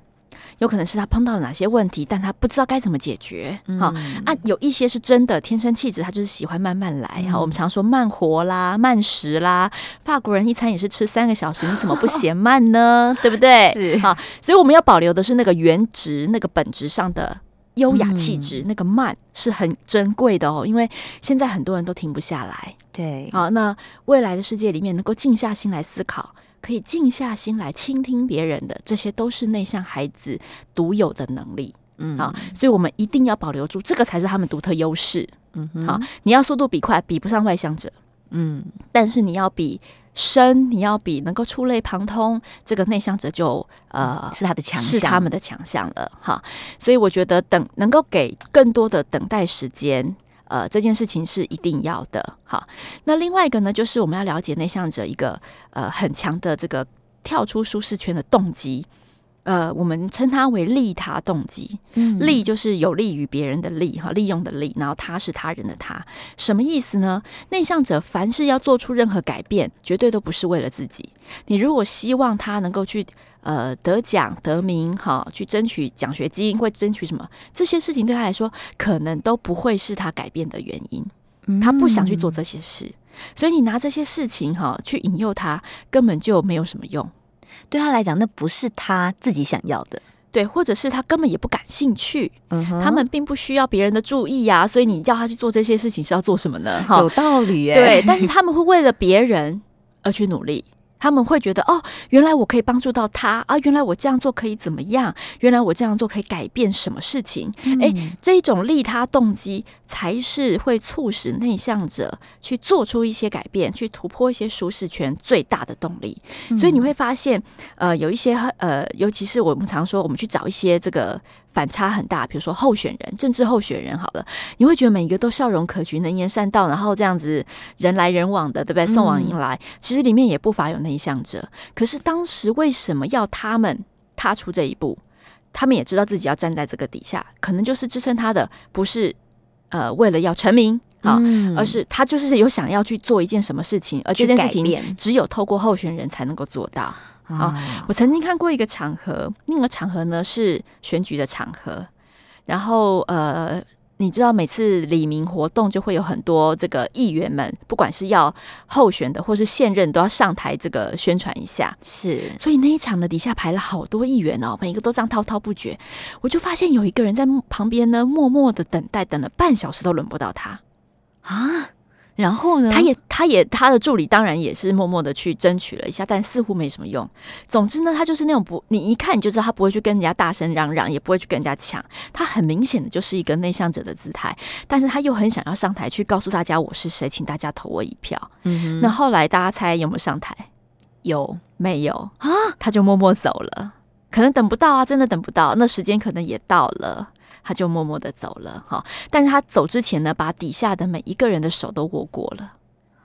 [SPEAKER 2] 有可能是他碰到了哪些问题，但他不知道该怎么解决。好、嗯、啊，有一些是真的天生气质，他就是喜欢慢慢来。哈、嗯，我们常说慢活啦、慢食啦。法国人一餐也是吃三个小时，你怎么不嫌慢呢？<laughs> 对不对？是好，所以我们要保留的是那个原值、那个本质上的优雅气质，嗯、那个慢是很珍贵的哦。因为现在很多人都停不下来。对，好，那未来的世界里面能够静下心来思考。可以静下心来倾听别人的，这些都是内向孩子独有的能力。嗯，好，所以我们一定要保留住，这个才是他们独特优势。嗯，好，你要速度比快，比不上外向者。嗯，但是你要比深，你要比能够触类旁通，这个内向者就呃
[SPEAKER 1] 是他的强项，
[SPEAKER 2] 是他们的强项了。哈，所以我觉得等能够给更多的等待时间。呃，这件事情是一定要的。好，那另外一个呢，就是我们要了解内向者一个呃很强的这个跳出舒适圈的动机。呃，我们称它为利他动机。嗯，利就是有利于别人的利哈，利用的利，然后他是他人的他，什么意思呢？内向者凡是要做出任何改变，绝对都不是为了自己。你如果希望他能够去呃得奖得名哈，去争取奖学金或争取什么，这些事情对他来说，可能都不会是他改变的原因。他不想去做这些事，所以你拿这些事情哈去引诱他，根本就没有什么用。
[SPEAKER 1] 对他来讲，那不是他自己想要的，
[SPEAKER 2] 对，或者是他根本也不感兴趣。嗯，他们并不需要别人的注意呀、啊，所以你叫他去做这些事情是要做什么呢？
[SPEAKER 1] 哈有道理耶。
[SPEAKER 2] 对，但是他们会为了别人而去努力。他们会觉得哦，原来我可以帮助到他啊！原来我这样做可以怎么样？原来我这样做可以改变什么事情？哎、嗯，这一种利他动机才是会促使内向者去做出一些改变、去突破一些舒适圈最大的动力。嗯、所以你会发现，呃，有一些呃，尤其是我们常说，我们去找一些这个。反差很大，比如说候选人、政治候选人，好了，你会觉得每一个都笑容可掬、能言善道，然后这样子人来人往的，对不对？送往迎来，嗯、其实里面也不乏有内向者。可是当时为什么要他们踏出这一步？他们也知道自己要站在这个底下，可能就是支撑他的不是呃为了要成名啊，嗯、而是他就是有想要去做一件什么事情，而这件事情只有透过候选人才能够做到。啊、哦，我曾经看过一个场合，那个场合呢是选举的场合，然后呃，你知道每次李明活动就会有很多这个议员们，不管是要候选的或是现任，都要上台这个宣传一下。是，所以那一场呢，底下排了好多议员哦，每一个都这样滔滔不绝。我就发现有一个人在旁边呢，默默的等待，等了半小时都轮不到他啊。然后呢？他也，他也，他的助理当然也是默默的去争取了一下，但似乎没什么用。总之呢，他就是那种不，你一看你就知道他不会去跟人家大声嚷嚷，也不会去跟人家抢。他很明显的就是一个内向者的姿态，但是他又很想要上台去告诉大家我是谁，请大家投我一票。嗯，那后来大家猜有没有上台？有没有啊？他就默默走了，可能等不到啊，真的等不到。那时间可能也到了。他就默默的走了哈。但是他走之前呢，把底下的每一个人的手都握过了。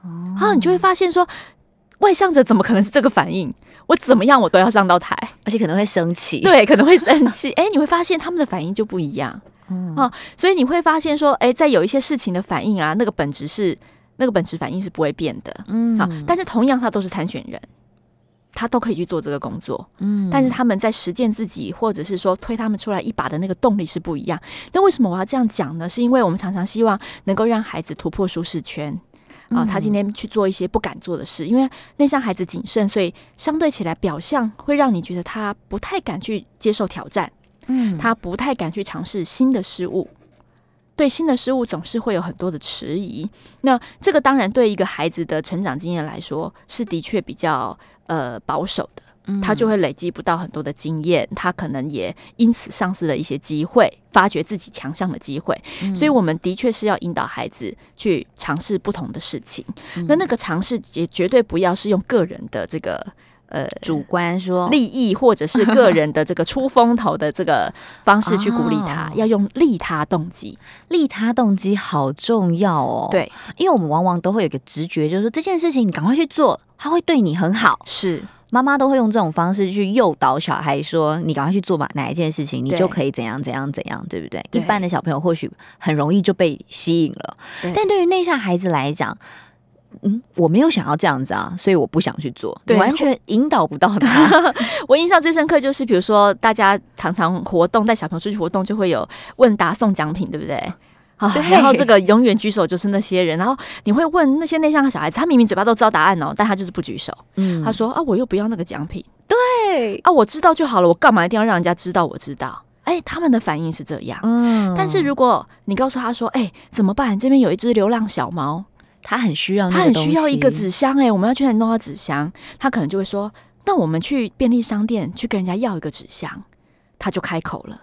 [SPEAKER 2] 哦，然后你就会发现说，外向者怎么可能是这个反应？我怎么样我都要上到台，
[SPEAKER 1] 而且可能会生气。
[SPEAKER 2] 对，可能会生气。<laughs> 哎，你会发现他们的反应就不一样。嗯，哦，所以你会发现说，哎，在有一些事情的反应啊，那个本质是那个本质反应是不会变的。嗯，好，但是同样他都是参选人。他都可以去做这个工作，嗯，但是他们在实践自己，或者是说推他们出来一把的那个动力是不一样。那为什么我要这样讲呢？是因为我们常常希望能够让孩子突破舒适圈啊，他今天去做一些不敢做的事，因为内向孩子谨慎，所以相对起来表象会让你觉得他不太敢去接受挑战，嗯，他不太敢去尝试新的事物。对新的事物总是会有很多的迟疑，那这个当然对一个孩子的成长经验来说是的确比较呃保守的，他就会累积不到很多的经验，他可能也因此丧失了一些机会，发掘自己强项的机会。所以，我们的确是要引导孩子去尝试不同的事情。那那个尝试也绝对不要是用个人的这个。呃，
[SPEAKER 1] 主观说
[SPEAKER 2] 利益或者是个人的这个出风头的这个 <laughs> 方式去鼓励他，哦、要用利他动机，
[SPEAKER 1] 利他动机好重要哦。
[SPEAKER 2] 对，
[SPEAKER 1] 因为我们往往都会有个直觉，就是说这件事情你赶快去做，他会对你很好。
[SPEAKER 2] 是，
[SPEAKER 1] 妈妈都会用这种方式去诱导小孩，说你赶快去做吧，哪一件事情你就可以怎样怎样怎样，对不对？对，一般的小朋友或许很容易就被吸引了，对，但对于内向孩子来讲。嗯，我没有想要这样子啊，所以我不想去做，对，完全引导不到他。<laughs>
[SPEAKER 2] 我印象最深刻就是，比如说大家常常活动带小朋友出去活动，就会有问答送奖品，对不对？啊，然后这个永远举手就是那些人，然后你会问那些内向的小孩子，他明明嘴巴都知道答案哦，但他就是不举手。嗯，他说啊，我又不要那个奖品。
[SPEAKER 1] 对
[SPEAKER 2] 啊，我知道就好了，我干嘛一定要让人家知道我知道？哎，他们的反应是这样。嗯，但是如果你告诉他说，哎，怎么办？这边有一只流浪小猫。
[SPEAKER 1] 他很需要，
[SPEAKER 2] 他很需要一个纸箱哎、欸，我们要去哪里弄到纸箱？他可能就会说：“那我们去便利商店去跟人家要一个纸箱。”他就开口了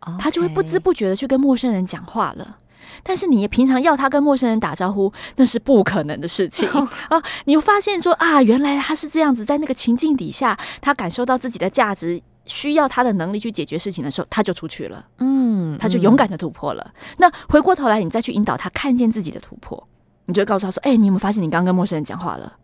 [SPEAKER 2] ，Okay. 他就会不知不觉的去跟陌生人讲话了。但是你平常要他跟陌生人打招呼，那是不可能的事情 <laughs> 啊！你会发现说啊，原来他是这样子，在那个情境底下，他感受到自己的价值，需要他的能力去解决事情的时候，他就出去了。嗯，他就勇敢的突破了。嗯、那回过头来，你再去引导他看见自己的突破。你就会告诉他说：“哎、欸，你有没有发现你刚刚跟陌生人讲话了？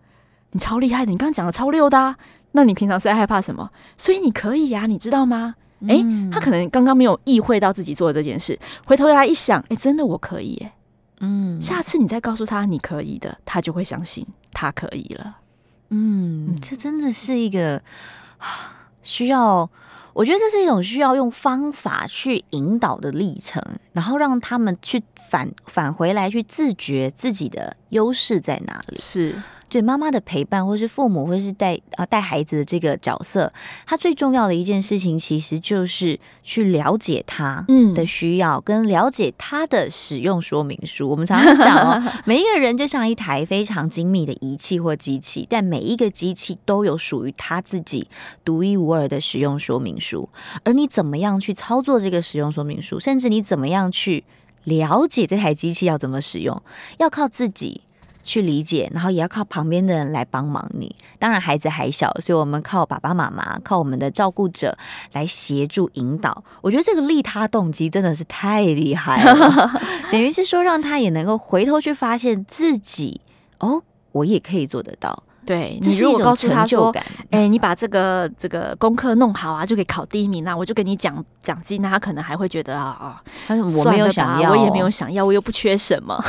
[SPEAKER 2] 你超厉害的，你刚刚讲的超溜的、啊。那你平常是在害怕什么？所以你可以呀、啊，你知道吗？哎、欸，他可能刚刚没有意会到自己做的这件事，回头来一想，哎、欸，真的我可以耶。嗯，下次你再告诉他你可以的，他就会相信他可以了。
[SPEAKER 1] 嗯，嗯，这真的是一个需要。”我觉得这是一种需要用方法去引导的历程，然后让他们去返返回来，去自觉自己的优势在哪里。
[SPEAKER 2] 是。
[SPEAKER 1] 对妈妈的陪伴，或是父母，或是带啊带孩子的这个角色，他最重要的一件事情，其实就是去了解他的需要，嗯、跟了解他的使用说明书。我们常常讲哦，<laughs> 每一个人就像一台非常精密的仪器或机器，但每一个机器都有属于他自己独一无二的使用说明书。而你怎么样去操作这个使用说明书，甚至你怎么样去了解这台机器要怎么使用，要靠自己。去理解，然后也要靠旁边的人来帮忙你。当然，孩子还小，所以我们靠爸爸妈妈，靠我们的照顾者来协助引导。我觉得这个利他动机真的是太厉害了，<laughs> 等于是说让他也能够回头去发现自己，哦，我也可以做得到。
[SPEAKER 2] 对，你如果告诉他说：“哎、欸，你把这个这个功课弄好啊，就可以考第一名，那我就给你奖奖金。”那他可能还会觉得啊啊，
[SPEAKER 1] 我没有想要，
[SPEAKER 2] 我也没有想要，我又不缺什么。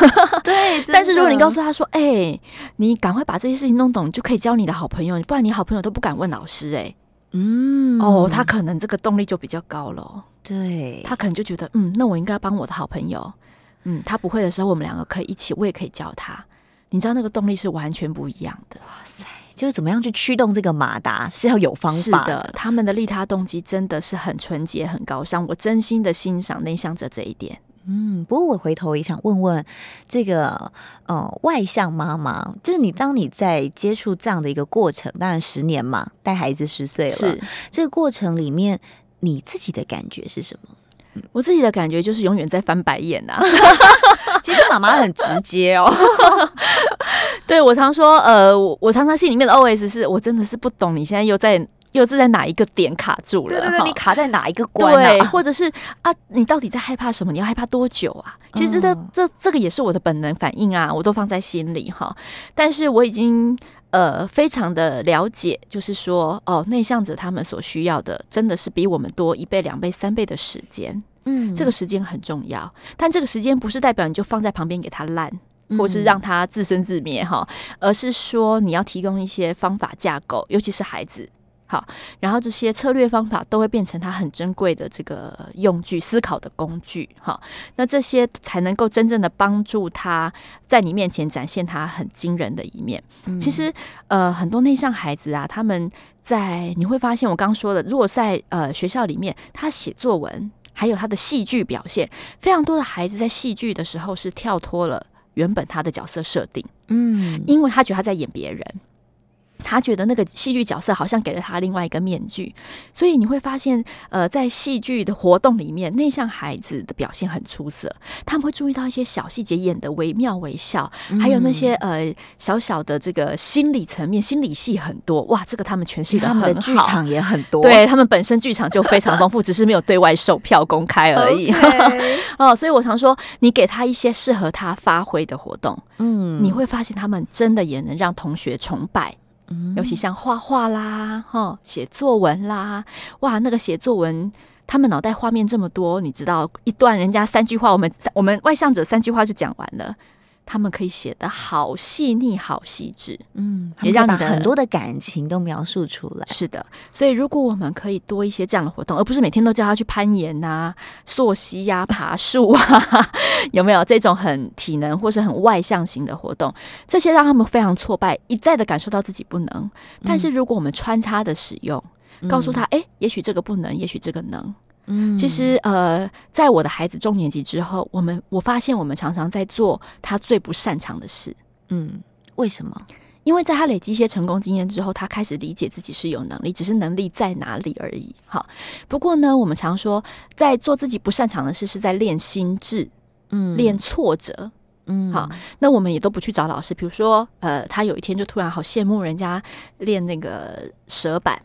[SPEAKER 1] 对，
[SPEAKER 2] 但是如果你告诉他说：“哎、欸，你赶快把这些事情弄懂，就可以交你的好朋友，不然你好朋友都不敢问老师。”哎，嗯，哦，他可能这个动力就比较高了。
[SPEAKER 1] 对，
[SPEAKER 2] 他可能就觉得，嗯，那我应该帮我的好朋友。嗯，他不会的时候，我们两个可以一起，我也可以教他。你知道那个动力是完全不一样的。哇塞！
[SPEAKER 1] 就是怎么样去驱动这个马达是要有方法的。
[SPEAKER 2] 的他们的利他动机真的是很纯洁、很高尚。我真心的欣赏内向者这一点。
[SPEAKER 1] 嗯，不过我回头也想问问这个呃外向妈妈，就是你当你在接触这样的一个过程，当然十年嘛，带孩子十岁了，是这个过程里面你自己的感觉是什么？
[SPEAKER 2] 我自己的感觉就是永远在翻白眼呐、啊。<laughs>
[SPEAKER 1] 其实妈妈很直接哦。<laughs>
[SPEAKER 2] 对，我常说，呃，我我常常心里面的 OS 是我真的是不懂你现在又在又是在哪一个点卡住了？
[SPEAKER 1] 对对对，你卡在哪一个关、啊？
[SPEAKER 2] 对，或者是啊，你到底在害怕什么？你要害怕多久啊？其实这、嗯、这这个也是我的本能反应啊，我都放在心里哈。但是我已经呃非常的了解，就是说哦，内向者他们所需要的真的是比我们多一倍、两倍、三倍的时间。嗯，这个时间很重要，但这个时间不是代表你就放在旁边给他烂。或是让他自生自灭哈，而是说你要提供一些方法架构，尤其是孩子，好，然后这些策略方法都会变成他很珍贵的这个用具、思考的工具哈。那这些才能够真正的帮助他在你面前展现他很惊人的一面。嗯、其实呃，很多内向孩子啊，他们在你会发现我刚刚说的，如果在呃学校里面，他写作文还有他的戏剧表现，非常多的孩子在戏剧的时候是跳脱了。原本他的角色设定，嗯，因为他觉得他在演别人。他觉得那个戏剧角色好像给了他另外一个面具，所以你会发现，呃，在戏剧的活动里面，内向孩子的表现很出色。他们会注意到一些小细节，演的惟妙惟肖，还有那些呃小小的这个心理层面、心理戏很多。哇，这个他们诠释的很好，他们的剧场也很多。对，他们本身剧场就非常丰富，<laughs> 只是没有对外售票公开而已。<laughs> 哦，所以我常说，你给他一些适合他发挥的活动，嗯，你会发现他们真的也能让同学崇拜。尤其像画画啦，哈，写作文啦，哇，那个写作文，他们脑袋画面这么多，你知道，一段人家三句话，我们我们外向者三句话就讲完了。他们可以写得好细腻、好细致，嗯，也让你的很多的感情都描述出来。是的，所以如果我们可以多一些这样的活动，而不是每天都叫他去攀岩呐、啊、溯溪呀、爬树啊，<laughs> 有没有这种很体能或是很外向型的活动？这些让他们非常挫败，一再的感受到自己不能。但是如果我们穿插的使用，嗯、告诉他，哎，也许这个不能，也许这个能。嗯，其实呃，在我的孩子中年级之后，我们我发现我们常常在做他最不擅长的事。嗯，为什么？因为在他累积一些成功经验之后，他开始理解自己是有能力，只是能力在哪里而已。好，不过呢，我们常说在做自己不擅长的事，是在练心智，嗯，练挫折，嗯，好，那我们也都不去找老师。比如说，呃，他有一天就突然好羡慕人家练那个蛇板。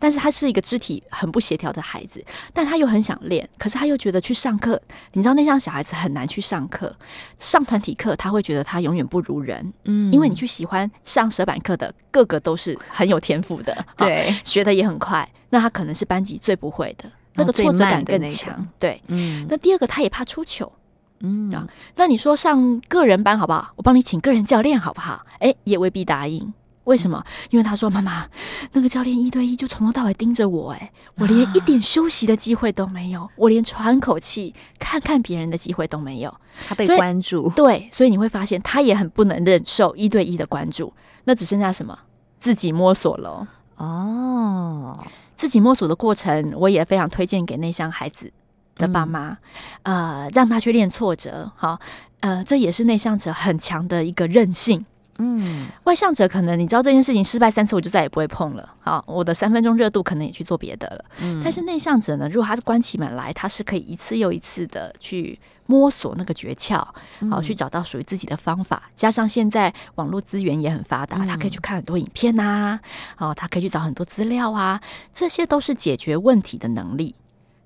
[SPEAKER 2] 但是他是一个肢体很不协调的孩子，但他又很想练，可是他又觉得去上课，你知道那像小孩子很难去上课，上团体课他会觉得他永远不如人，嗯，因为你去喜欢上蛇板课的，个个都是很有天赋的，对，<laughs> 学的也很快，那他可能是班级最不会的，那个挫折感更强，那个、对，嗯，那第二个他也怕出糗，嗯。啊，那你说上个人班好不好？我帮你请个人教练好不好？哎，也未必答应。为什么？因为他说：“妈妈，那个教练一对一就从头到尾盯着我，哎，我连一点休息的机会都没有，我连喘口气、看看别人的机会都没有。他被关注，对，所以你会发现他也很不能忍受一对一的关注。那只剩下什么？自己摸索了。哦，自己摸索的过程，我也非常推荐给内向孩子的爸妈，嗯、呃，让他去练挫折。好，呃，这也是内向者很强的一个韧性。”嗯，外向者可能你知道这件事情失败三次，我就再也不会碰了。好，我的三分钟热度可能也去做别的了。嗯，但是内向者呢，如果他是关起门来，他是可以一次又一次的去摸索那个诀窍，好，嗯，去找到属于自己的方法。加上现在网络资源也很发达，他可以去看很多影片呐，啊，哦，他可以去找很多资料啊，这些都是解决问题的能力。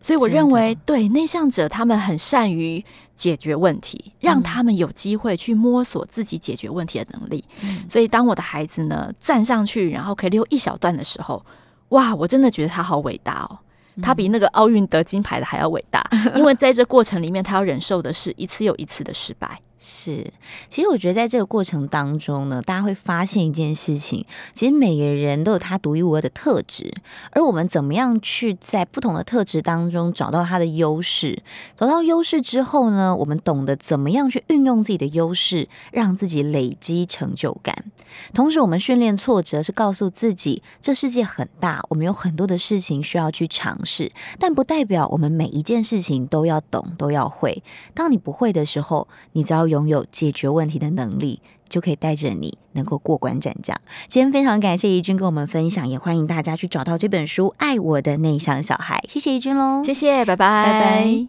[SPEAKER 2] 所以我认为，对内向者，他们很善于解决问题，让他们有机会去摸索自己解决问题的能力。所以，当我的孩子呢站上去，然后可以溜一小段的时候，哇，我真的觉得他好伟大哦！他比那个奥运得金牌的还要伟大，<laughs> 因为在这过程里面，他要忍受的是一次又一次的失败。是，其实我觉得在这个过程当中呢，大家会发现一件事情，其实每个人都有他独一无二的特质，而我们怎么样去在不同的特质当中找到他的优势，找到优势之后呢，我们懂得怎么样去运用自己的优势，让自己累积成就感。同时，我们训练挫折是告诉自己，这世界很大，我们有很多的事情需要去尝试，但不代表我们每一件事情都要懂，都要会。当你不会的时候，你只要拥有解决问题的能力，就可以带着你能够过关斩将。今天非常感谢怡君跟我们分享，也欢迎大家去找到这本书《爱我的内向小孩》。谢谢怡君喽，谢谢，拜拜，拜拜。